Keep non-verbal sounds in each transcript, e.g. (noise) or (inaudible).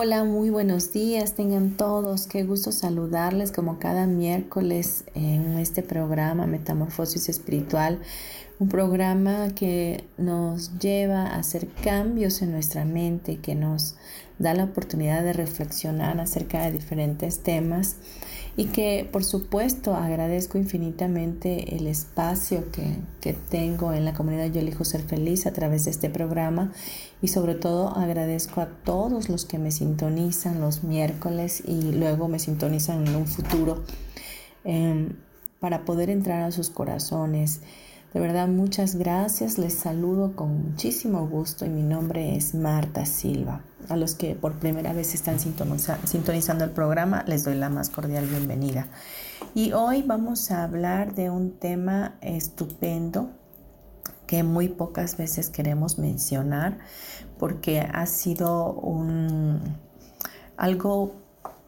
Hola, muy buenos días, tengan todos, qué gusto saludarles como cada miércoles en este programa Metamorfosis Espiritual, un programa que nos lleva a hacer cambios en nuestra mente, que nos da la oportunidad de reflexionar acerca de diferentes temas y que por supuesto agradezco infinitamente el espacio que, que, tengo en la comunidad Yo elijo ser feliz a través de este programa y sobre todo agradezco a todos los que me sintonizan los miércoles y luego me sintonizan en un futuro em, para poder entrar a sus corazones. De verdad, muchas gracias. Les saludo con muchísimo gusto y mi nombre es Marta Silva. A los que por primera vez están sintonizando el programa, les doy la más cordial bienvenida. Y hoy vamos a hablar de un tema estupendo que muy pocas veces queremos mencionar porque ha sido un, algo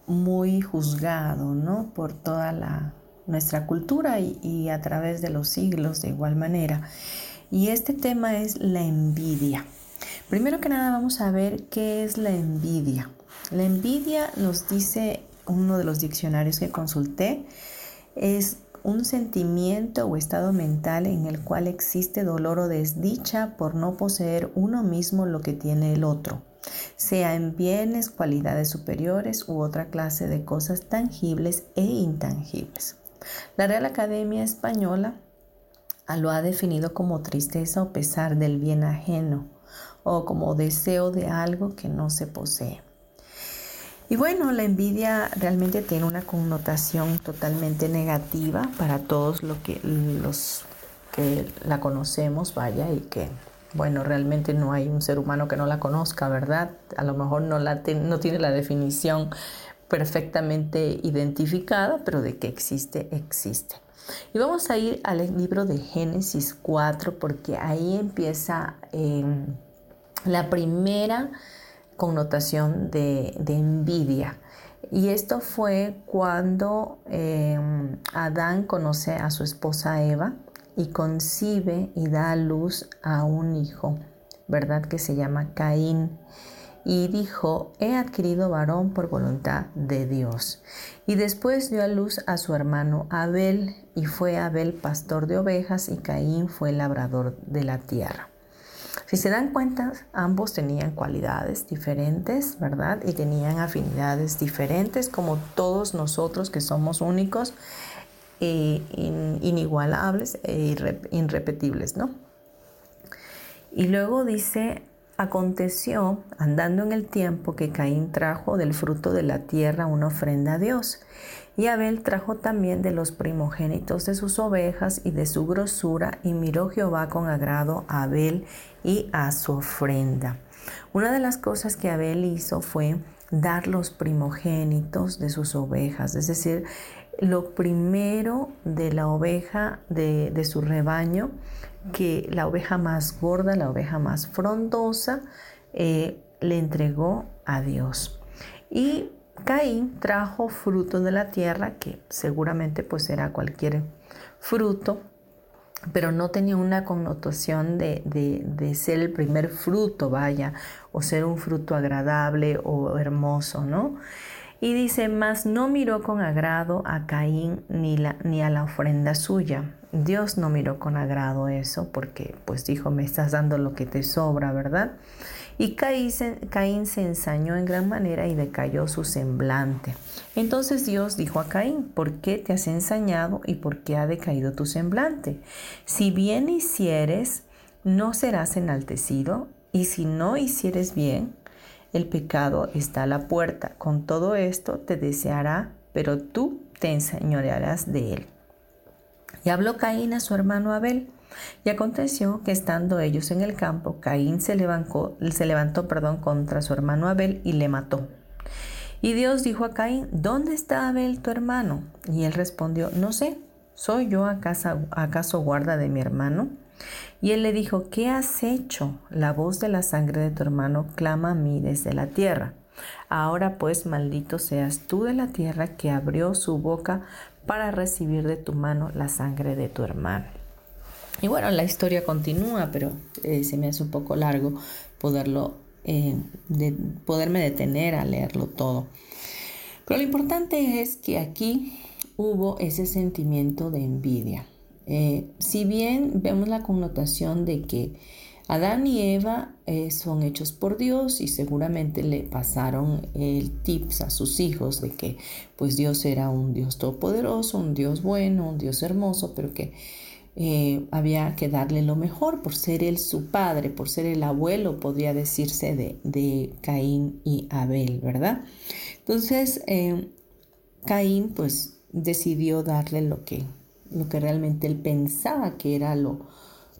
muy juzgado ¿no? por toda la, nuestra cultura y, a través de los siglos de igual manera. Y este tema es la envidia. Primero que nada vamos a ver qué es la envidia. La envidia nos dice uno de los diccionarios que consulté, es un sentimiento o estado mental en el cual existe dolor o desdicha por no poseer uno mismo lo que tiene el otro, sea en bienes, cualidades superiores u otra clase de cosas tangibles e intangibles. La Real Academia Española lo ha definido como tristeza o pesar del bien ajeno o como deseo de algo que no se posee. Y bueno, la envidia realmente tiene una connotación totalmente negativa para todos los que la conocemos, vaya, y que, bueno, realmente no hay un ser humano que no la conozca, ¿verdad? A lo mejor no, no tiene la definición perfectamente identificada, pero de que existe, existe. Y vamos a ir al libro de Génesis 4 porque ahí empieza em, la primera connotación de, envidia. Y esto fue cuando em, Adán conoce a su esposa Eva y concibe y da a luz a un hijo, ¿verdad? Que se llama Caín y dijo, he adquirido varón por voluntad de Dios. Y después dio a luz a su hermano Abel, y fue Abel pastor de ovejas, y Caín fue labrador de la tierra. Si se dan cuenta, ambos tenían cualidades diferentes, ¿verdad? Y tenían afinidades diferentes, como todos nosotros que somos únicos, e inigualables e irrepetibles, ¿no? Y luego dice Aconteció, andando en el tiempo, que Caín trajo del fruto de la tierra una ofrenda a Dios, y Abel trajo también de los primogénitos de sus ovejas y de su grosura, y miró Jehová con agrado a Abel y a su ofrenda. Una de las cosas que Abel hizo fue dar los primogénitos de sus ovejas, es decir, lo primero de la oveja de, de su rebaño, que la oveja más gorda, la oveja más frondosa, eh, le entregó a Dios. Y Caín trajo fruto de la tierra, que seguramente pues era cualquier fruto, pero no tenía una connotación de, de, ser el primer fruto, vaya, o ser un fruto agradable o hermoso, ¿no? Y dice, mas no miró con agrado a Caín ni, la, ni a la ofrenda suya. Dios no miró con agrado eso porque pues dijo, me estás dando lo que te sobra, ¿verdad? Y Caín se, ensañó en gran manera y decayó su semblante. Entonces Dios dijo a Caín, ¿por qué te has ensañado y por qué ha decaído tu semblante? Si bien hicieres, no serás enaltecido, y si no hicieres bien, el pecado está a la puerta. Con todo esto te deseará, pero tú te enseñorearás de él. Y habló Caín a su hermano Abel. Y aconteció que estando ellos en el campo, Caín se levantó, se levantó perdón, contra su hermano Abel y le mató. Y Dios dijo a Caín, ¿dónde está Abel tu hermano? Y él respondió, no sé, ¿soy yo acaso, acaso guarda de mi hermano? Y él le dijo, ¿qué has hecho? La voz de la sangre de tu hermano clama a mí desde la tierra. Ahora pues maldito seas tú de la tierra que abrió su boca para recibir de tu mano la sangre de tu hermano. Y bueno, la historia continúa, pero eh, se me hace un poco largo poderlo, eh, de, poderme detener a leerlo todo. Pero lo importante es que aquí hubo ese sentimiento de envidia. Eh, si bien vemos la connotación de que Adán y Eva son hechos por Dios y seguramente le pasaron el tips a sus hijos de que pues Dios era un Dios todopoderoso, un Dios bueno, un Dios hermoso, pero que eh, había que darle lo mejor por ser él su padre, por ser el abuelo, podría decirse, de, Caín y Abel, ¿verdad? Entonces, eh, Caín pues decidió darle lo que, lo que realmente él pensaba que era lo,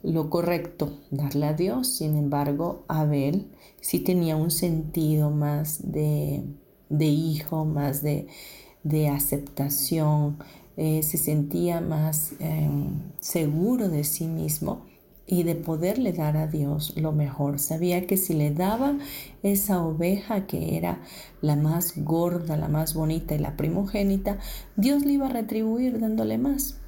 lo correcto, darle a Dios. Sin embargo, Abel sí tenía un sentido más de, de hijo, más de, de aceptación, eh, se sentía más em, seguro de sí mismo y de poderle dar a Dios lo mejor. Sabía que si le daba esa oveja que era la más gorda, la más bonita y la primogénita, Dios le iba a retribuir dándole más.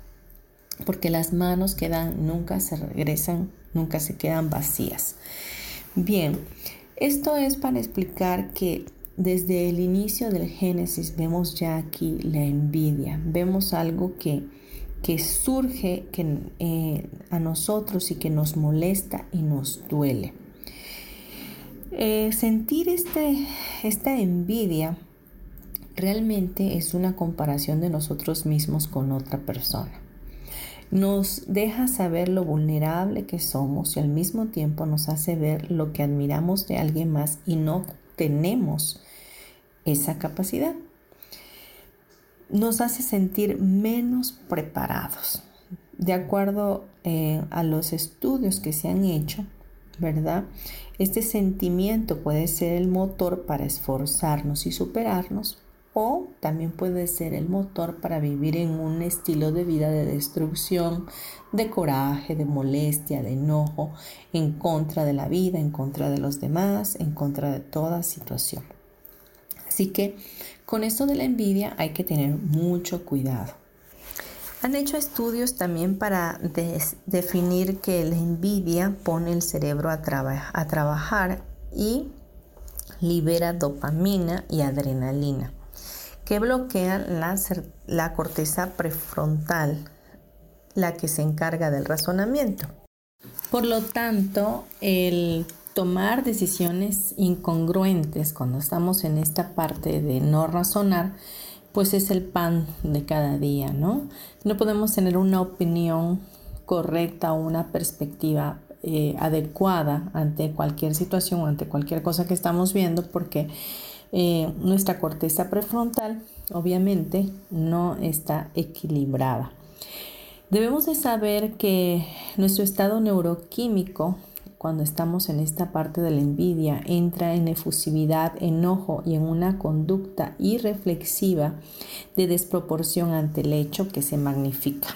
Porque las manos que dan nunca se regresan, nunca se quedan vacías. Bien, esto es para explicar que desde el inicio del Génesis vemos ya aquí la envidia, vemos algo que, que surge que, eh, a nosotros y que nos molesta y nos duele. Eh, sentir este, esta envidia realmente es una comparación de nosotros mismos con otra persona. Nos deja saber lo vulnerable que somos y al mismo tiempo nos hace ver lo que admiramos de alguien más y no tenemos esa capacidad. Nos hace sentir menos preparados. De acuerdo eh, a los estudios que se han hecho, ¿verdad? Este sentimiento puede ser el motor para esforzarnos y superarnos o también puede ser el motor para vivir en un estilo de vida de destrucción, de coraje, de molestia, de enojo, en contra de la vida, en contra de los demás, en contra de toda situación. Así que con esto de la envidia hay que tener mucho cuidado. Han hecho estudios también para definir que la envidia pone el cerebro a, a trabajar y libera dopamina y adrenalina, que bloquean la, la corteza prefrontal, la que se encarga del razonamiento. Por lo tanto, el tomar decisiones incongruentes cuando estamos en esta parte de no razonar, pues es el pan de cada día, ¿no? No podemos tener una opinión correcta o una perspectiva eh, adecuada ante cualquier situación o ante cualquier cosa que estamos viendo porque eh, nuestra corteza prefrontal obviamente no está equilibrada. Debemos de saber que nuestro estado neuroquímico cuando estamos en esta parte de la envidia, entra en efusividad, enojo y en una conducta irreflexiva de desproporción ante el hecho que se magnifica.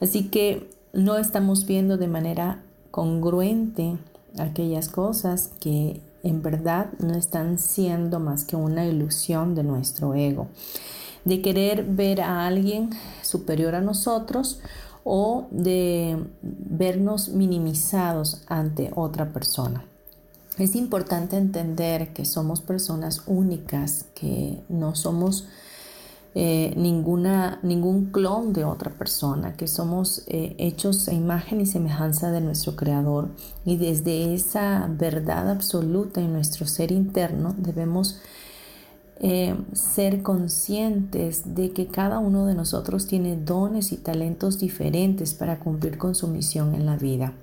Así que no estamos viendo de manera congruente aquellas cosas que en verdad no están siendo más que una ilusión de nuestro ego, de querer ver a alguien superior a nosotros o de vernos minimizados ante otra persona. Es importante entender que somos personas únicas, que no somos eh, ninguna, ningún clon de otra persona, que somos eh, hechos a imagen y semejanza de nuestro Creador. Y desde esa verdad absoluta en nuestro ser interno debemos eh, ser conscientes de que cada uno de nosotros tiene dones y talentos diferentes para cumplir con su misión en la vida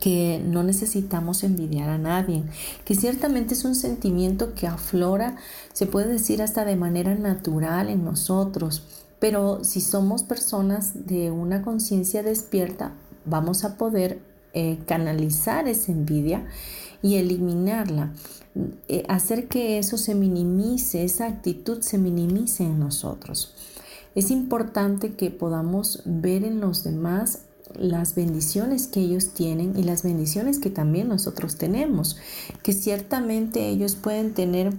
que no necesitamos envidiar a nadie, que ciertamente es un sentimiento que aflora, se puede decir hasta de manera natural en nosotros, pero si somos personas de una conciencia despierta, vamos a poder eh, canalizar esa envidia y eliminarla, eh, hacer que eso se minimice, esa actitud se minimice en nosotros. Es importante que podamos ver en los demás las bendiciones que ellos tienen y las bendiciones que también nosotros tenemos, que ciertamente ellos pueden tener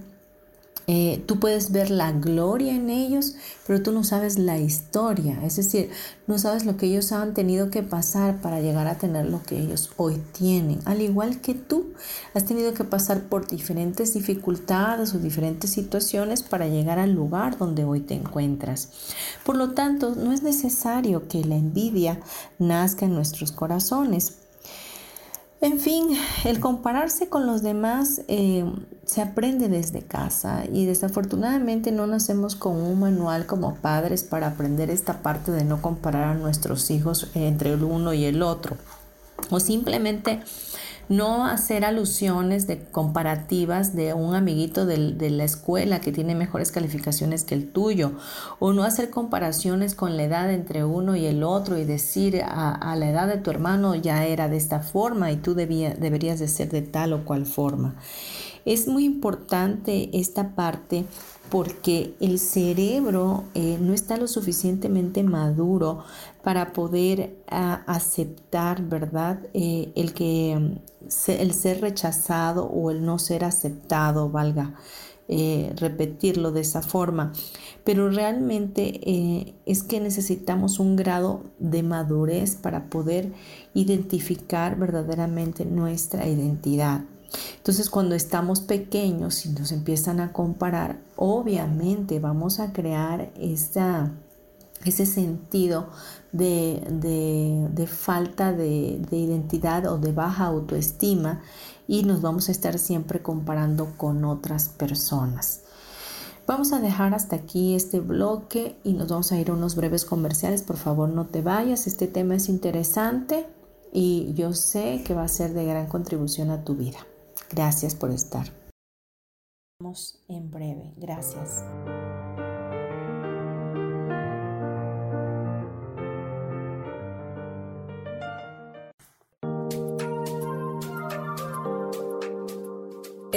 eh, tú puedes ver la gloria en ellos, pero tú no sabes la historia, es decir, no sabes lo que ellos han tenido que pasar para llegar a tener lo que ellos hoy tienen. Al igual que tú, has tenido que pasar por diferentes dificultades o diferentes situaciones para llegar al lugar donde hoy te encuentras. Por lo tanto, no es necesario que la envidia nazca en nuestros corazones. En fin, el compararse con los demás eh, se aprende desde casa y desafortunadamente no nacemos con un manual como padres para aprender esta parte de no comparar a nuestros hijos entre el uno y el otro. O simplemente no hacer alusiones de comparativas de un amiguito de, la escuela que tiene mejores calificaciones que el tuyo, o no hacer comparaciones con la edad entre uno y el otro y decir a, la edad de tu hermano ya era de esta forma y tú deberías de ser de tal o cual forma. Es muy importante esta parte porque el cerebro eh, no está lo suficientemente maduro para poder ah, aceptar, ¿verdad? Eh, el que mm, el ser rechazado o el no ser aceptado, valga. Eh, repetirlo de esa forma, pero realmente es que necesitamos un grado de madurez para poder identificar verdaderamente nuestra identidad. Entonces cuando estamos pequeños y nos empiezan a comparar, obviamente vamos a crear ese sentido de, falta de, de, identidad o de baja autoestima y nos vamos a estar siempre comparando con otras personas. Vamos a dejar hasta aquí este bloque y nos vamos a ir a unos breves comerciales. Por favor, no te vayas. Este tema es interesante y yo sé que va a ser de gran contribución a tu vida. Gracias por estar. Vamos en breve. Gracias.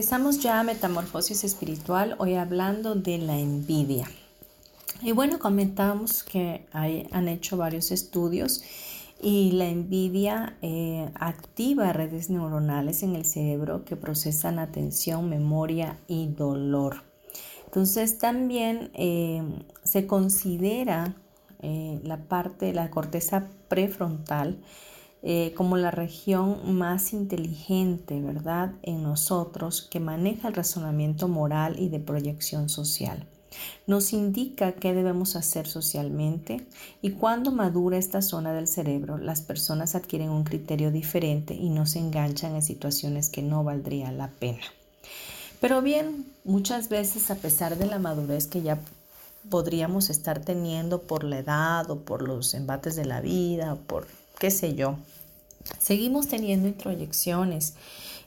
Regresamos ya a Metamorfosis Espiritual, hoy hablando de la envidia. Y bueno, comentamos que hay, han hecho varios estudios y la envidia eh, activa redes neuronales en el cerebro que procesan atención, memoria y dolor. Entonces también eh, se considera eh, la parte, la corteza prefrontal, como la región más inteligente, ¿verdad?, en nosotros que maneja el razonamiento moral y de proyección social. Nos indica qué debemos hacer socialmente y cuando madura esta zona del cerebro, las personas adquieren un criterio diferente y no se enganchan en situaciones que no valdría la pena. Pero bien, muchas veces a pesar de la madurez que ya podríamos estar teniendo por la edad o por los embates de la vida o por qué sé yo, seguimos teniendo introyecciones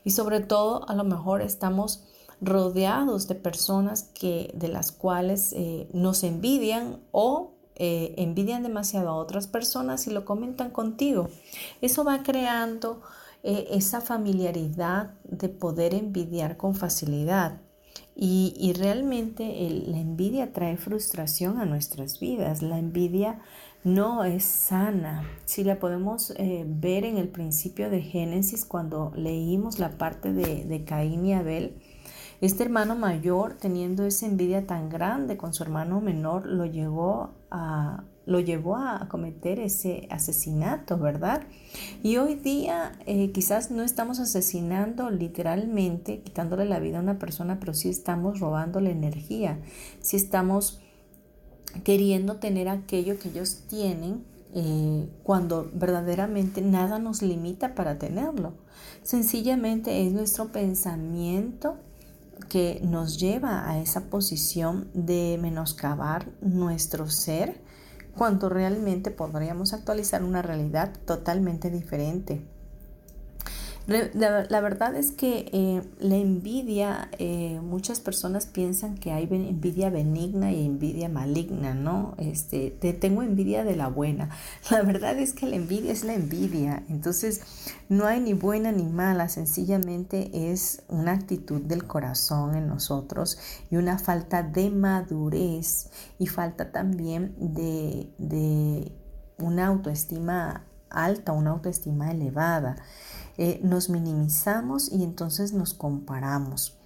y sobre todo a lo mejor estamos rodeados de personas que, de las cuales eh, nos envidian o eh, envidian demasiado a otras personas y lo comentan contigo. Eso va creando eh, esa familiaridad de poder envidiar con facilidad. Y, realmente la envidia trae frustración a nuestras vidas. La envidia no es sana. Si la podemos ver en el principio de Génesis, cuando leímos la parte de, Caín y Abel, este hermano mayor, teniendo esa envidia tan grande con su hermano menor, lo llevó a, lo llevó a cometer ese asesinato, ¿verdad? Y hoy día eh, quizás no estamos asesinando literalmente, quitándole la vida a una persona, pero sí estamos robándole energía, sí estamos queriendo tener aquello que ellos tienen eh, cuando verdaderamente nada nos limita para tenerlo. Sencillamente es nuestro pensamiento que nos lleva a esa posición de menoscabar nuestro ser cuando realmente podríamos actualizar una realidad totalmente diferente. La, verdad es que eh, la envidia, eh, muchas personas piensan que hay envidia benigna y envidia maligna, ¿no? Este, te tengo envidia de la buena. (laughs) La verdad es que la envidia es la envidia. Entonces, no hay ni buena ni mala, sencillamente es una actitud del corazón en nosotros y una falta de madurez y falta también de, de una autoestima alta, una autoestima elevada. Eh, nos minimizamos y entonces nos comparamos.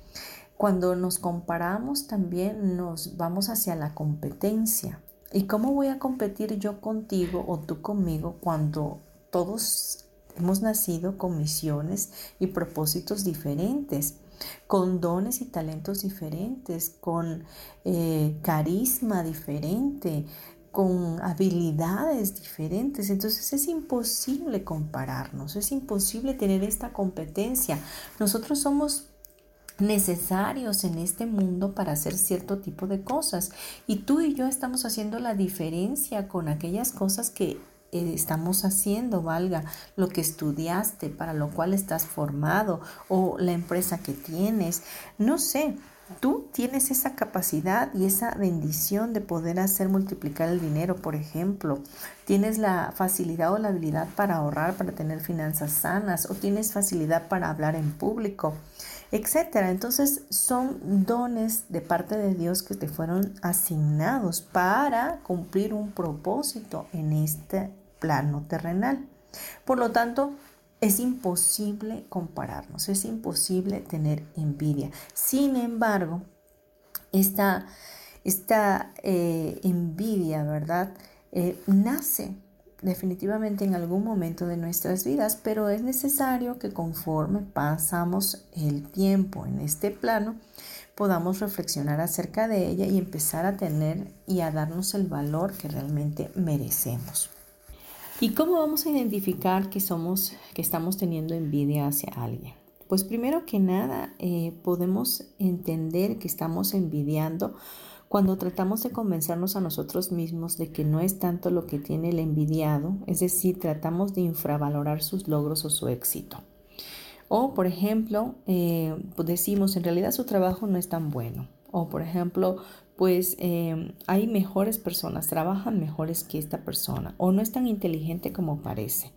Cuando nos comparamos también nos vamos hacia la competencia. ¿Y cómo voy a competir yo contigo o tú conmigo cuando todos hemos nacido con misiones y propósitos diferentes? con dones y talentos diferentes, con eh, carisma diferente, con habilidades diferentes. Entonces es imposible compararnos, es imposible tener esta competencia. Nosotros somos necesarios en este mundo para hacer cierto tipo de cosas y tú y yo estamos haciendo la diferencia con aquellas cosas que eh, estamos haciendo, valga lo que estudiaste, para lo cual estás formado o la empresa que tienes, no sé, Tú tienes esa capacidad y esa bendición de poder hacer multiplicar el dinero, por ejemplo. Tienes la facilidad o la habilidad para ahorrar, para tener finanzas sanas, o tienes facilidad para hablar en público, etcétera. Entonces, son dones de parte de Dios que te fueron asignados para cumplir un propósito en este plano terrenal. Por lo tanto, es imposible compararnos, es imposible tener envidia. Sin embargo, esta, esta eh, envidia, ¿verdad? Eh, nace definitivamente en algún momento de nuestras vidas, pero es necesario que conforme pasamos el tiempo en este plano, podamos reflexionar acerca de ella y empezar a tener y a darnos el valor que realmente merecemos. ¿Y cómo vamos a identificar que somos, que estamos teniendo envidia hacia alguien? Pues primero que nada, eh, podemos entender que estamos envidiando cuando tratamos de convencernos a nosotros mismos de que no es tanto lo que tiene el envidiado, es decir, tratamos de infravalorar sus logros o su éxito. O, por ejemplo, eh, pues decimos, en realidad su trabajo no es tan bueno. O, por ejemplo, pues em, hay mejores personas, trabajan mejores que esta persona, o no es tan inteligente como parece,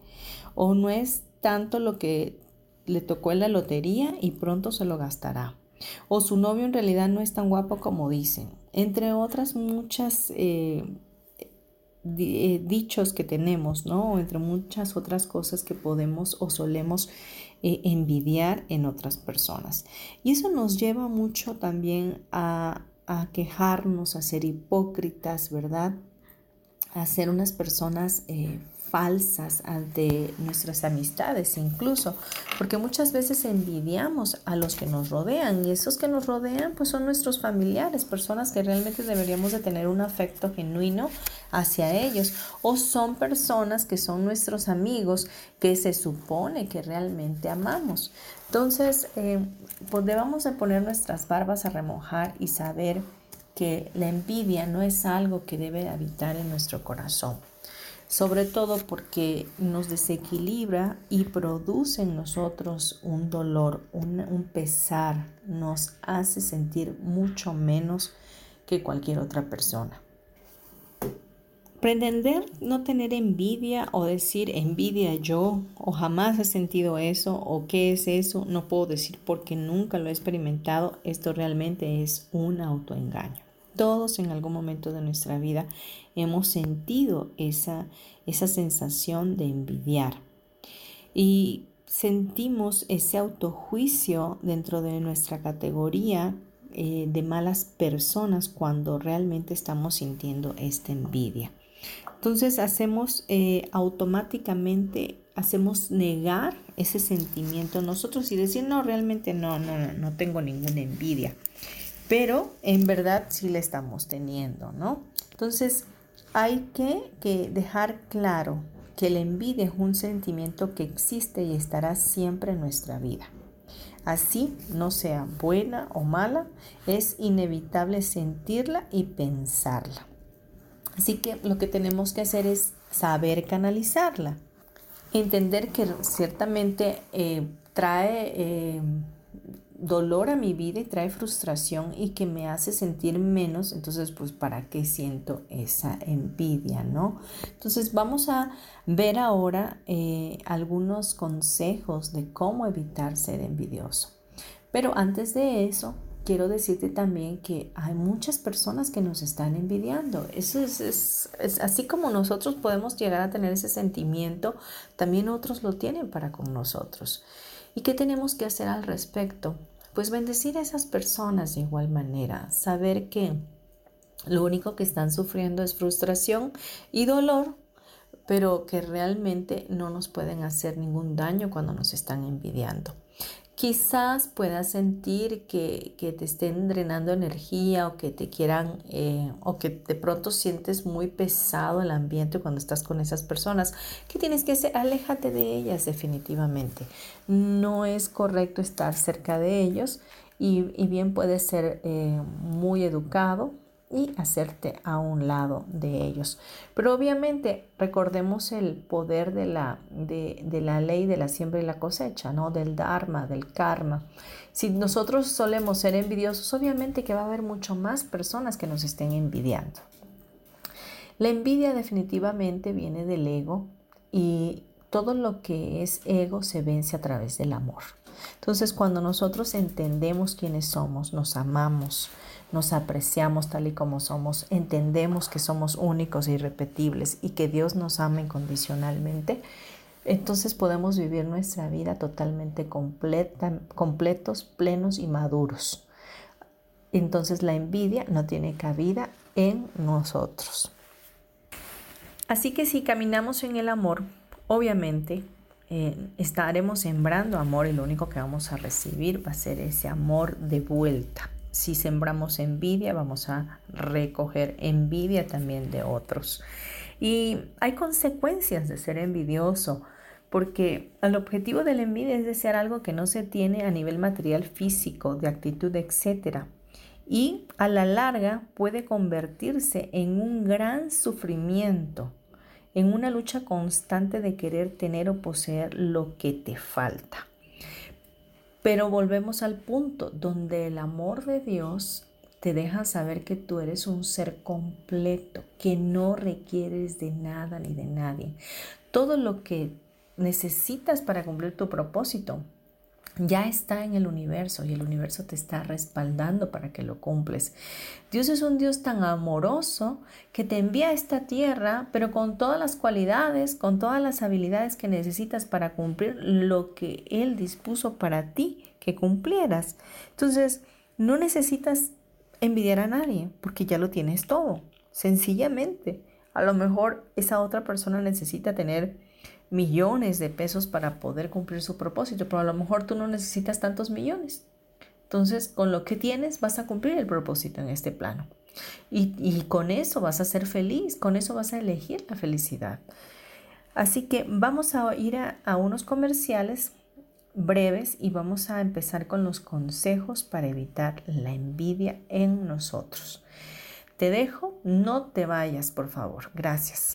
o no es tanto lo que le tocó en la lotería y pronto se lo gastará. o su novio en realidad no es tan guapo como dicen, entre otras muchas eh, eh, dichos que tenemos, ¿no? Entre muchas otras cosas que podemos o solemos eh, envidiar en otras personas. Y eso nos lleva mucho también a, a quejarnos, a ser hipócritas, ¿verdad? A ser unas personas eh, falsas ante nuestras amistades incluso, porque muchas veces envidiamos a los que nos rodean y esos que nos rodean pues son nuestros familiares, personas que realmente deberíamos de tener un afecto genuino hacia ellos o son personas que son nuestros amigos que se supone que realmente amamos. Entonces, eh, pues poner nuestras barbas a remojar y saber que la envidia no es algo que debe habitar en nuestro corazón sobre todo porque nos desequilibra y produce en nosotros un dolor, un, pesar, nos hace sentir mucho menos que cualquier otra persona. Pretender no tener envidia o decir envidia yo o jamás he sentido eso o qué es eso, no puedo decir porque nunca lo he experimentado, esto realmente es un autoengaño. Todos en algún momento de nuestra vida hemos sentido esa, esa sensación de envidiar. Y sentimos ese autojuicio dentro de nuestra categoría eh, de malas personas cuando realmente estamos sintiendo esta envidia. Entonces hacemos eh, automáticamente, hacemos negar ese sentimiento nosotros y decir, no, realmente no, no, no, no tengo ninguna envidia. Pero en verdad sí la estamos teniendo, ¿no? Entonces, hay que, dejar claro que la envidia es un sentimiento que existe y estará siempre en nuestra vida. Así, no sea buena o mala, es inevitable sentirla y pensarla. Así que lo que tenemos que hacer es saber canalizarla. Entender que ciertamente eh, trae eh, dolor a mi vida y trae frustración y que me hace sentir menos, entonces pues para qué siento esa envidia, ¿no? Entonces vamos a ver ahora eh, algunos consejos de cómo evitar ser envidioso. Pero antes de eso, quiero decirte también que hay muchas personas que nos están envidiando. Eso es, así como nosotros podemos llegar a tener ese sentimiento, también otros lo tienen para con nosotros. ¿Y qué tenemos que hacer al respecto? Pues bendecir a esas personas de igual manera, saber que lo único que están sufriendo es frustración y dolor, pero que realmente no nos pueden hacer ningún daño cuando nos están envidiando. Quizás puedas sentir que, te estén drenando energía o que te quieran eh, o que de pronto sientes muy pesado el ambiente cuando estás con esas personas. ¿Qué tienes que hacer? Aléjate de ellas definitivamente. No es correcto estar cerca de ellos y, bien puede ser eh, muy educado y hacerte a un lado de ellos. Pero obviamente recordemos el poder de la, de, la ley de la siembra y la cosecha, ¿no? Del dharma, del karma. Si nosotros solemos ser envidiosos, obviamente que va a haber mucho más personas que nos estén envidiando. La envidia definitivamente viene del ego y todo lo que es ego se vence a través del amor. Entonces, cuando nosotros entendemos quiénes somos, nos amamos, nos apreciamos tal y como somos, entendemos que somos únicos e irrepetibles y que Dios nos ama incondicionalmente, entonces podemos vivir nuestra vida totalmente completos, plenos y maduros. Entonces la envidia no tiene cabida en nosotros. Así que si caminamos en el amor, obviamente eh, estaremos sembrando amor y lo único que vamos a recibir va a ser ese amor de vuelta. Si sembramos envidia, vamos a recoger envidia también de otros. Y hay consecuencias de ser envidioso, porque el objetivo de la envidia es desear algo que no se tiene a nivel material físico, de actitud, etc. Y a la larga puede convertirse en un gran sufrimiento, en una lucha constante de querer tener o poseer lo que te falta. Pero volvemos al punto donde el amor de Dios te deja saber que tú eres un ser completo, que no requieres de nada ni de nadie. Todo lo que necesitas para cumplir tu propósito ya está en el universo y el universo te está respaldando para que lo cumples. Dios es un Dios tan amoroso que te envía a esta tierra, pero con todas las cualidades, con todas las habilidades que necesitas para cumplir lo que Él dispuso para ti que cumplieras. Entonces, no necesitas envidiar a nadie porque ya lo tienes todo, sencillamente. A lo mejor esa otra persona necesita tener millones de pesos para poder cumplir su propósito, pero a lo mejor tú no necesitas tantos millones. Entonces, con lo que tienes vas a cumplir el propósito en este plano. Y, con eso vas a ser feliz, con eso vas a elegir la felicidad. Así que vamos a ir a unos comerciales breves y vamos a empezar con los consejos para evitar la envidia en nosotros. Te dejo, no te vayas, por favor. Gracias.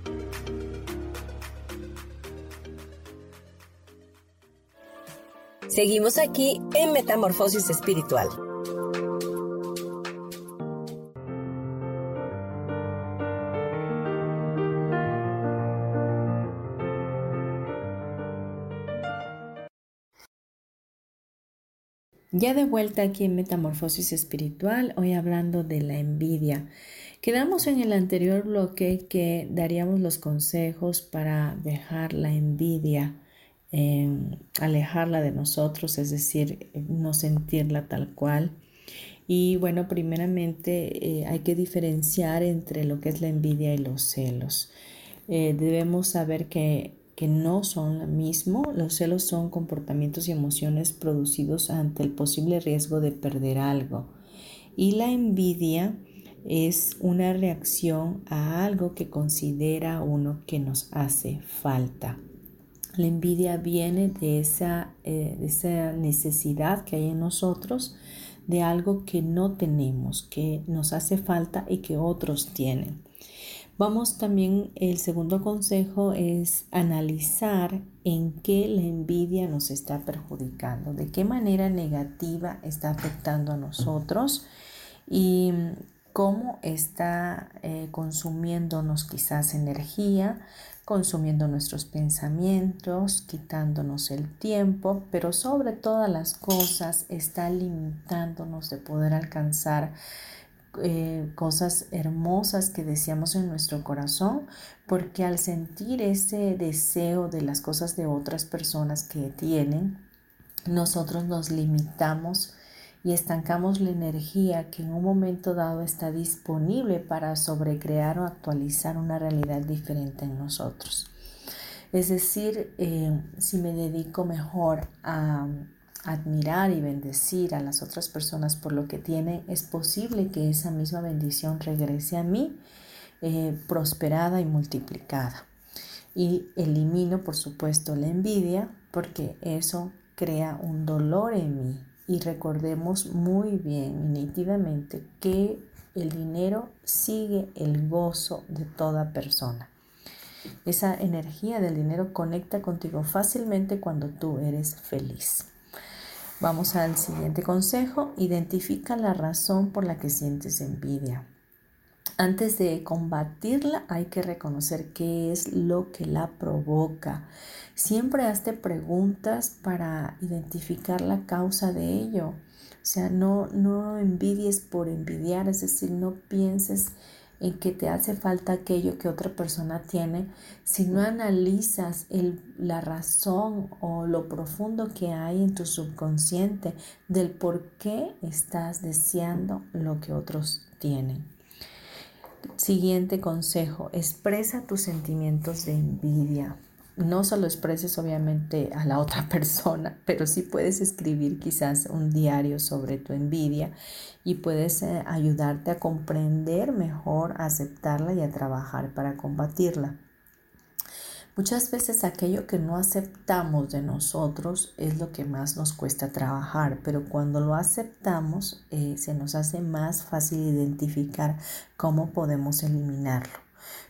Seguimos aquí en Metamorfosis Espiritual. Ya de vuelta aquí en Metamorfosis Espiritual, hoy hablando de la envidia. Quedamos en el anterior bloque que daríamos los consejos para dejar la envidia alejarla de nosotros, es decir, no sentirla tal cual. Y bueno, primeramente eh, hay que diferenciar entre lo que es la envidia y los celos. Eh, debemos saber que, que no son lo mismo. Los celos son comportamientos y emociones producidos ante el posible riesgo de perder algo. Y la envidia es una reacción a algo que considera uno que nos hace falta. La envidia viene de esa, eh, de esa necesidad que hay en nosotros de algo que no tenemos, que nos hace falta y que otros tienen. Vamos también, el segundo consejo es analizar en qué la envidia nos está perjudicando, de qué manera negativa está afectando a nosotros y cómo está eh, consumiéndonos quizás energía, consumiendo nuestros pensamientos, quitándonos el tiempo, pero sobre todas las cosas está limitándonos de poder alcanzar eh, cosas hermosas que deseamos en nuestro corazón, porque al sentir ese deseo de las cosas de otras personas que tienen, nosotros nos limitamos y estancamos la energía que en un momento dado está disponible para sobrecrear o actualizar una realidad diferente en nosotros. Es decir, eh, si me dedico mejor a admirar y bendecir a las otras personas por lo que tienen, es posible que esa misma bendición regrese a mí eh, prosperada y multiplicada. y elimino, por supuesto, la envidia porque eso crea un dolor en mí. Y recordemos muy bien y nítidamente que el dinero sigue el gozo de toda persona. Esa energía del dinero conecta contigo fácilmente cuando tú eres feliz. Vamos al siguiente consejo. Identifica la razón por la que sientes envidia. Antes de combatirla hay que reconocer qué es lo que la provoca. Siempre hazte preguntas para identificar la causa de ello. O sea, no, no envidies por envidiar, es decir, no pienses en que te hace falta aquello que otra persona tiene, si no analizas la razón o lo profundo que hay en tu subconsciente del por qué estás deseando lo que otros tienen. Siguiente consejo, expresa tus sentimientos de envidia. No solo expreses obviamente a la otra (laughs) persona, pero sí puedes escribir quizás un diario sobre tu envidia y puedes eh, ayudarte a comprender mejor, a aceptarla y a trabajar para combatirla. Muchas veces aquello que no aceptamos de nosotros es lo que más nos cuesta trabajar, pero cuando lo aceptamos eh, se nos hace más fácil identificar cómo podemos eliminarlo.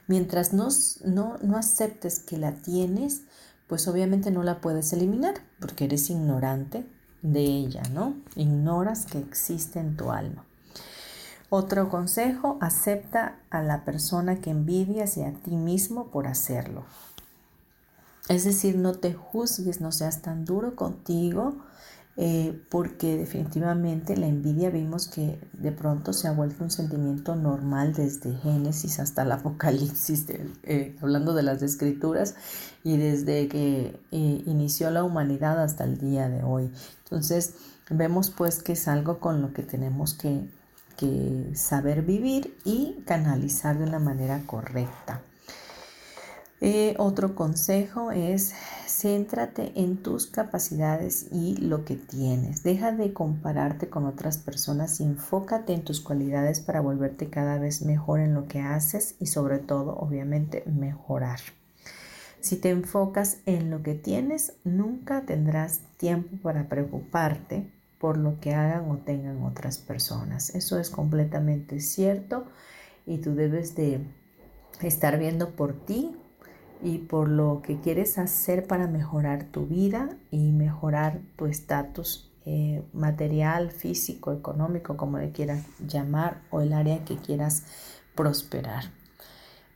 Mientras no, no aceptes que la tienes, pues obviamente no la puedes eliminar porque eres ignorante de ella, ¿no? Ignoras que existe en tu alma. Otro consejo, acepta a la persona que envidias y a ti mismo por hacerlo. Es decir, no te juzgues, no seas tan duro contigo, eh, porque definitivamente la envidia vimos que de pronto se ha vuelto un sentimiento normal desde Génesis hasta el Apocalipsis, eh, hablando de las escrituras, y desde que eh, inició la humanidad hasta el día de hoy. Entonces, vemos pues que es algo con lo que tenemos que, que saber vivir y canalizar de una manera correcta. Eh, otro consejo es céntrate en tus capacidades y lo que tienes. Deja de compararte con otras personas y enfócate en tus cualidades para volverte cada vez mejor en lo que haces y sobre todo, obviamente, mejorar. Si te enfocas en lo que tienes, nunca tendrás tiempo para preocuparte por lo que hagan o tengan otras personas. Eso es completamente cierto y tú debes de estar viendo por ti, y por lo que quieres hacer para mejorar tu vida y mejorar tu estatus eh, material, físico, económico, como le quieras llamar, o el área que quieras prosperar.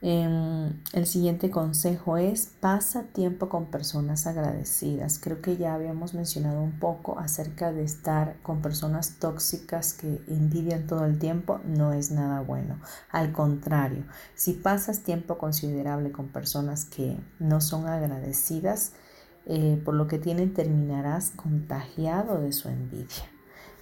Em, el siguiente consejo es pasa tiempo con personas agradecidas. Creo que ya habíamos mencionado un poco acerca de estar con personas tóxicas que envidian todo el tiempo. No es nada bueno. Al contrario, si pasas tiempo considerable con personas que no son agradecidas, eh, por lo que tienen terminarás contagiado de su envidia.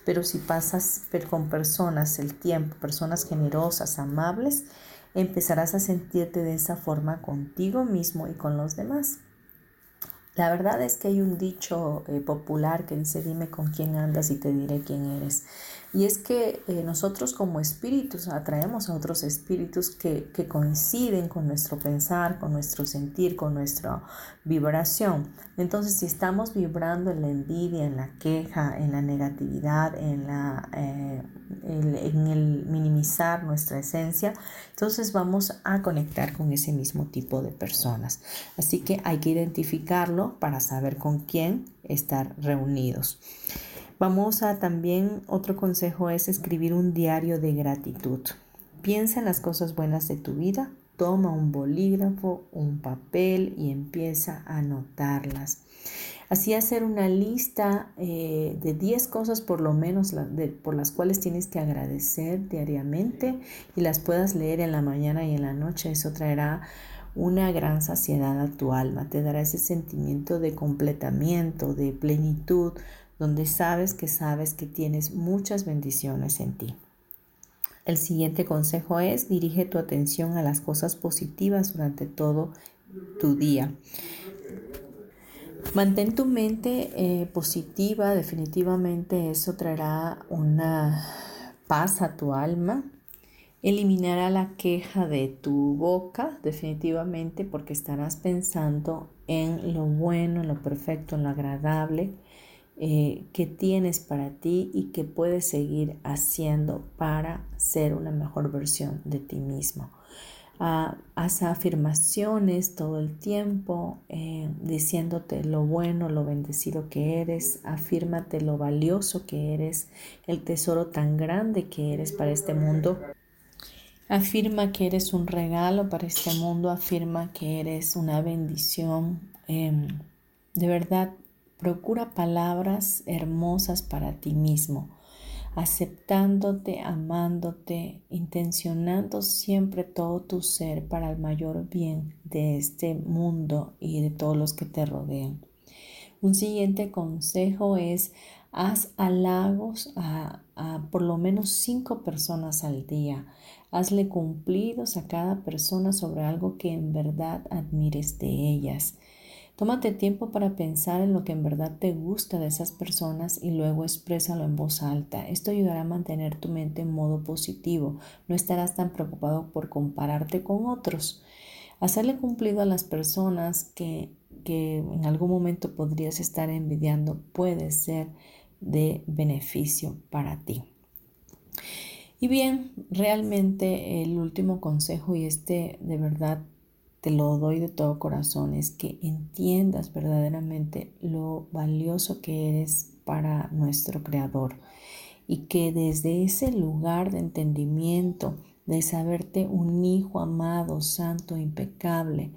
Pero si pasas con personas el tiempo, personas generosas, amables, empezarás a sentirte de esa forma contigo mismo y con los demás. La verdad es que hay un dicho eh, popular que dice dime con quién andas y te diré quién eres. Y es que eh, nosotros como espíritus atraemos a otros espíritus que, que, coinciden con nuestro pensar, con nuestro sentir, con nuestra vibración. Entonces, si estamos vibrando en la envidia, en la queja, en la negatividad, en, la, eh, en el minimizar nuestra esencia, entonces vamos a conectar con ese mismo tipo de personas. Así que hay que identificarlo para saber con quién estar reunidos. Vamos a también, otro consejo es escribir un diario de gratitud. Piensa en las cosas buenas de tu vida, toma un bolígrafo, un papel y empieza a anotarlas. Así hacer una lista eh, de 10 cosas por lo menos por las cuales tienes que agradecer diariamente y las puedas leer en la mañana y en la noche. Eso traerá una gran saciedad a tu alma, te dará ese sentimiento de completamiento, de plenitud, donde sabes que sabes que tienes muchas bendiciones en ti. El siguiente consejo es dirige tu atención a las cosas positivas durante todo tu día. Mantén tu mente eh, positiva, definitivamente eso traerá una paz a tu alma eliminará la queja de tu boca definitivamente porque estarás pensando en lo bueno, en lo perfecto, en lo agradable eh, que tienes para ti y que puedes seguir haciendo para ser una mejor versión de ti mismo. Ah, haz afirmaciones todo el tiempo eh, diciéndote lo bueno, lo bendecido que eres, afírmate lo valioso que eres, el tesoro tan grande que eres para este mundo Afirma que eres un regalo para este mundo, afirma que eres una bendición. Em, de verdad, procura palabras hermosas para ti mismo, aceptándote, amándote, intencionando siempre todo tu ser para el mayor bien de este mundo y de todos los que te rodean. Un siguiente consejo es haz halagos a, por lo menos cinco personas al día. Hazle cumplidos a cada persona sobre algo que en verdad admires de ellas. Tómate tiempo para pensar en lo que en verdad te gusta de esas personas y luego exprésalo en voz alta. Esto ayudará a mantener tu mente en modo positivo. No estarás tan preocupado por compararte con otros. Hacerle cumplido a las personas que, que en algún momento podrías estar envidiando puede ser de beneficio para ti. Y bien, realmente el último consejo, y este de verdad te lo doy de todo corazón, es que entiendas verdaderamente lo valioso que eres para nuestro Creador y que desde ese lugar de entendimiento, de saberte un hijo amado, santo, impecable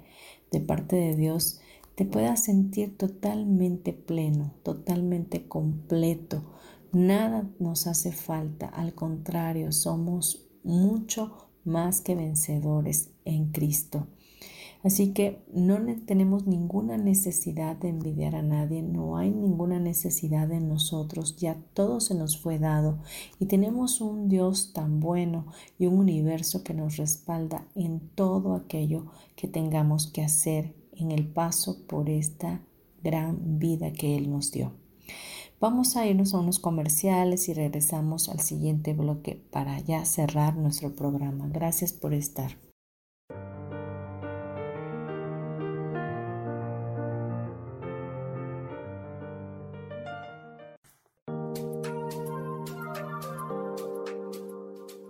de parte de Dios, te puedas sentir totalmente pleno, totalmente completo, Nada nos hace falta, al contrario, somos mucho más que vencedores en Cristo. Así que no tenemos ninguna necesidad de envidiar a nadie, no hay ninguna necesidad en nosotros, ya todo se nos fue dado y tenemos un Dios tan bueno y un universo que nos respalda en todo aquello que tengamos que hacer en el paso por esta gran vida que Él nos dio. Vamos a irnos a unos comerciales y regresamos al siguiente bloque para ya cerrar nuestro programa. Gracias por estar.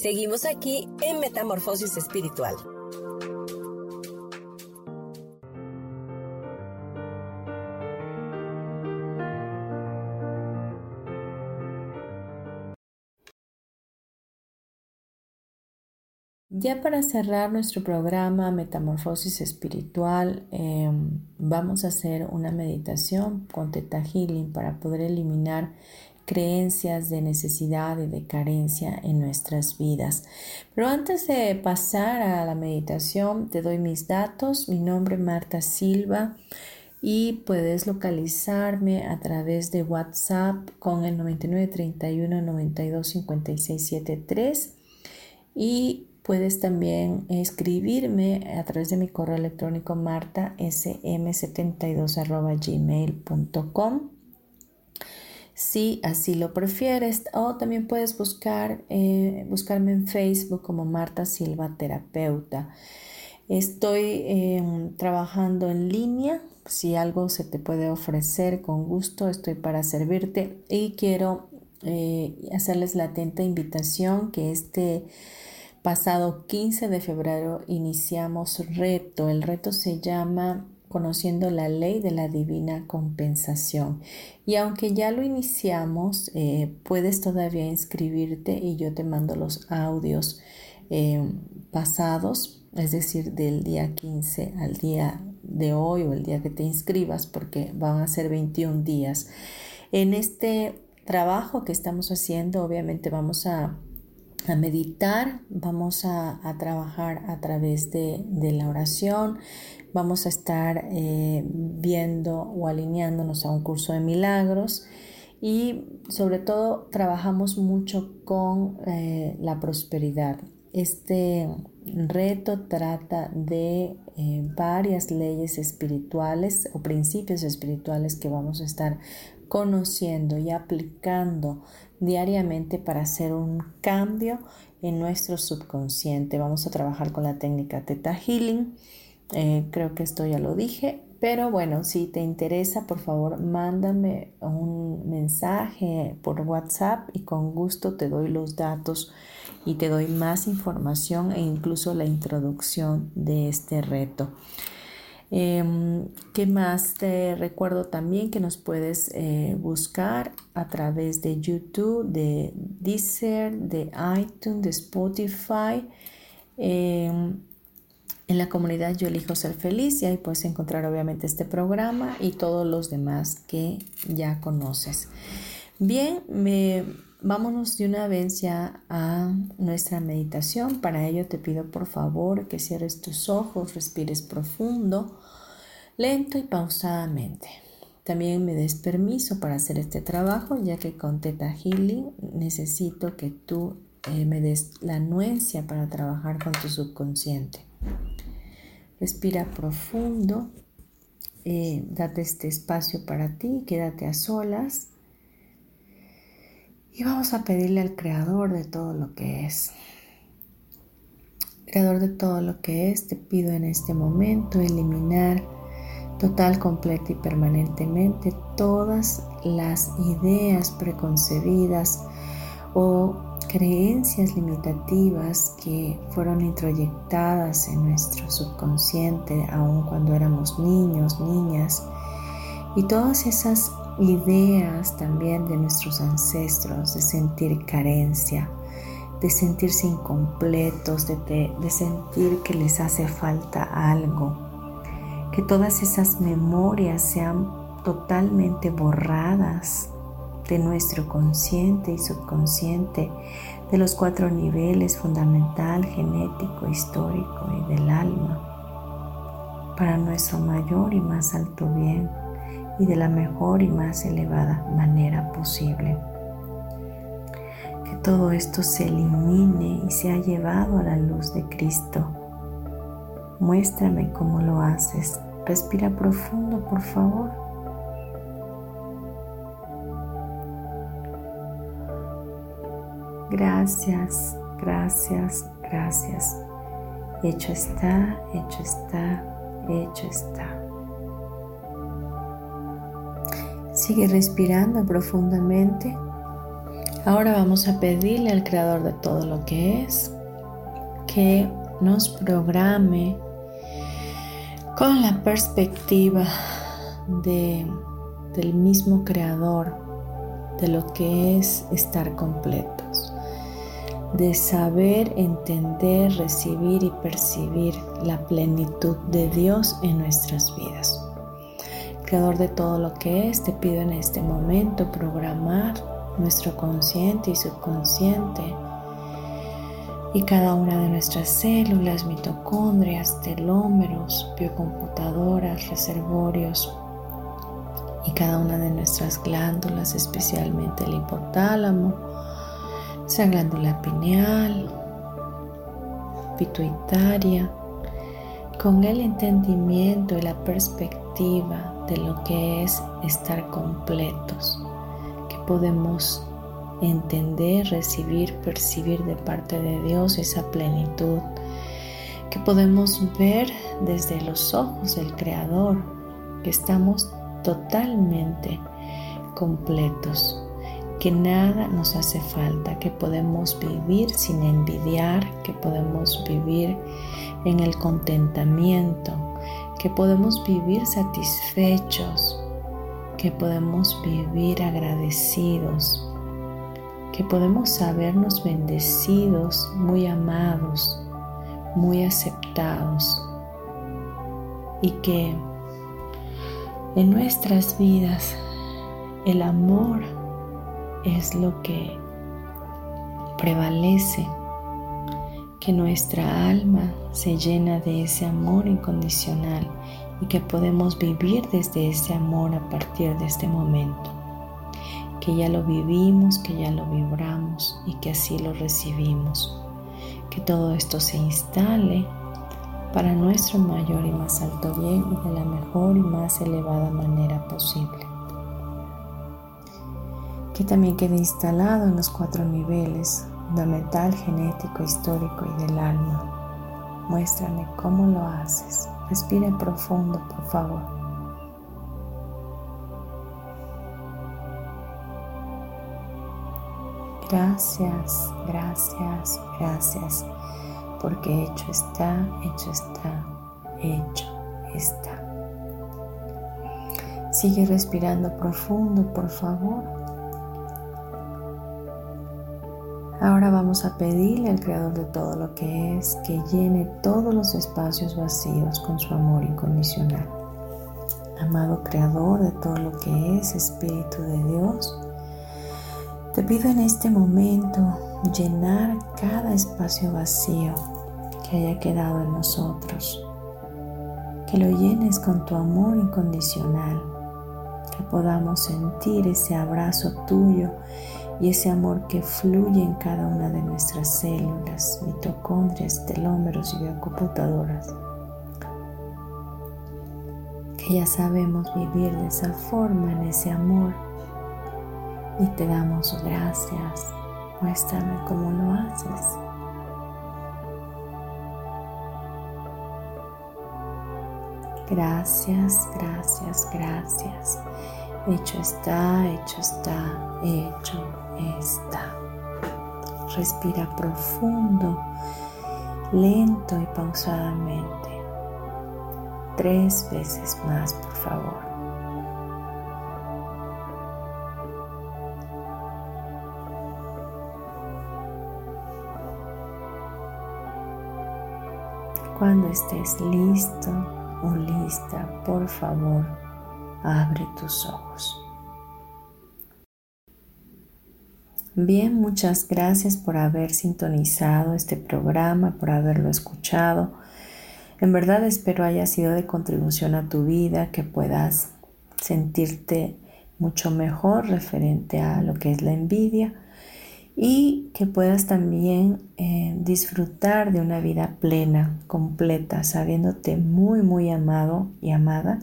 Seguimos aquí en Metamorfosis Espiritual. Ya para cerrar nuestro programa Metamorfosis Espiritual, em, vamos a hacer una meditación con Teta Healing para poder eliminar creencias de necesidad y de carencia en nuestras vidas. Pero antes de pasar a la meditación, te doy mis datos. Mi nombre es Marta Silva y puedes localizarme a través de WhatsApp con el 9931 92 y puedes también escribirme a través de mi correo electrónico martasm72 si así lo prefieres. O también puedes buscar eh, buscarme en Facebook como Marta Silva Terapeuta. Estoy em, trabajando en línea. Si algo se te puede ofrecer con gusto estoy para servirte. Y quiero eh, hacerles la atenta invitación que este pasado 15 de febrero iniciamos reto. El reto se llama conociendo la ley de la divina compensación. Y aunque ya lo iniciamos, eh, puedes todavía inscribirte y yo te mando los audios eh, pasados, es decir, del día 15 al día de hoy o el día que te inscribas, porque van a ser 21 días. En este trabajo que estamos haciendo, obviamente vamos a a meditar, vamos a, trabajar a través de, la oración, vamos a estar eh, viendo o alineándonos a un curso de milagros y sobre todo trabajamos mucho con eh, la prosperidad. Este reto trata de eh, varias leyes espirituales o principios espirituales que vamos a estar conociendo y aplicando diariamente para hacer un cambio en nuestro subconsciente. Vamos a trabajar con la técnica Theta Healing eh, creo que esto ya lo dije, pero bueno, si te interesa, por favor, mándame un mensaje por WhatsApp y con gusto te doy los datos y te doy más información e incluso la introducción de este reto. Em, ¿Qué más? Te recuerdo también que nos puedes eh, buscar a través de YouTube, de Deezer, de iTunes, de Spotify. Em, en la comunidad Yo elijo ser feliz y ahí puedes encontrar obviamente este programa y todos los demás que ya conoces. Bien, me, vámonos de una vez ya a nuestra meditación. Para ello te pido por favor que cierres tus ojos, respires profundo, lento y pausadamente. También me des permiso para hacer este trabajo, ya que con Teta Healing necesito que tú eh, me des la anuencia para trabajar con tu subconsciente. Respira profundo, eh, date este espacio para ti, quédate a solas y vamos a pedirle al Creador de todo lo que es. Creador de todo lo que es, te pido en este momento eliminar total, completa y permanentemente todas las ideas preconcebidas o creencias limitativas que fueron introyectadas en nuestro subconsciente aun cuando éramos niños, niñas, y todas esas ideas también de nuestros ancestros de sentir carencia, de sentirse incompletos, de, de sentir que les hace falta algo, que todas esas memorias sean totalmente borradas de nuestro consciente y subconsciente, de los cuatro niveles fundamental, genético, histórico y del alma, para nuestro mayor y más alto bien y de la mejor y más elevada manera posible. Que todo esto se elimine y sea llevado a la luz de Cristo. Muéstrame cómo lo haces. Respira profundo, por favor. Gracias, gracias, gracias. Hecho está, hecho está, hecho está. Sigue respirando profundamente. Ahora vamos a pedirle al Creador de todo lo que es que nos programe con la perspectiva de, del mismo Creador de lo que es estar completos de saber, entender, recibir y percibir la plenitud de Dios en nuestras vidas. Creador de todo lo que es, te pido en este momento programar nuestro consciente y subconsciente y cada una de nuestras células, mitocondrias, telómeros, biocomputadoras, reservorios y cada una de nuestras glándulas, especialmente el hipotálamo, esa glándula pineal, pituitaria, con el entendimiento y la perspectiva de lo que es estar completos, que podemos entender, recibir, percibir de parte de Dios esa plenitud que podemos ver desde los ojos del Creador, que estamos totalmente completos, que nada nos hace falta, que podemos vivir sin envidiar, que podemos vivir en el contentamiento, que podemos vivir satisfechos, que podemos vivir agradecidos que podemos sabernos bendecidos, muy amados, muy aceptados y que en nuestras vidas el amor es lo que prevalece, que nuestra alma se llena de ese amor incondicional y que podemos vivir desde ese amor a partir de este momento que ya lo vivimos, que ya lo vibramos y que así lo recibimos. Que todo esto se instale para nuestro mayor y más alto bien y de la mejor y más elevada manera posible. Que también quede instalado en los cuatro niveles, fundamental, genético, histórico y del alma. Muéstrame cómo lo haces. Respira profundo, por favor. Gracias, gracias, gracias, porque hecho está, hecho está, hecho está. Sigue respirando profundo, por favor. Ahora vamos a pedirle al Creador de todo lo que es que llene todos los espacios vacíos con su amor incondicional. Amado Creador de todo lo que es, Espíritu de Dios, te pido en este momento llenar cada espacio vacío que haya quedado en nosotros, que lo llenes con tu amor incondicional, que podamos sentir ese abrazo tuyo y ese amor que fluye en cada una de nuestras células, mitocondrias, telómeros y biocomputadoras. Que ya sabemos vivir de esa forma, en ese amor y te damos gracias. Muéstrame cómo lo haces. Gracias, gracias, gracias. Hecho está, hecho está, hecho está. Respira profundo, lento y pausadamente. Tres veces más, por favor. Cuando estés listo o lista, por favor, abre tus ojos. Bien, muchas gracias por haber sintonizado este programa, por haberlo escuchado. En verdad espero haya sido de contribución a tu vida, que puedas sentirte mucho mejor referente a lo que es la envidia y que puedas también eh, disfrutar de una vida plena, completa, sabiéndote muy, muy amado y amada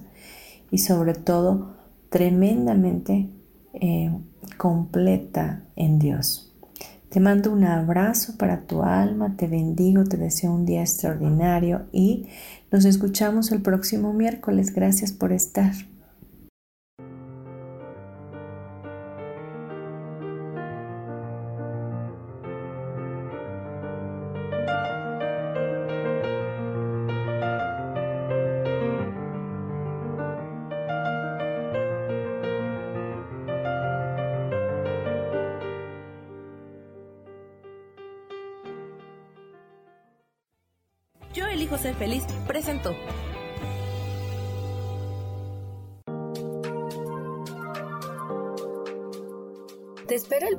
y sobre todo tremendamente eh, completa en Dios. Te mando un abrazo para tu alma, te bendigo, te deseo un día extraordinario y nos escuchamos el próximo miércoles. Gracias por estar.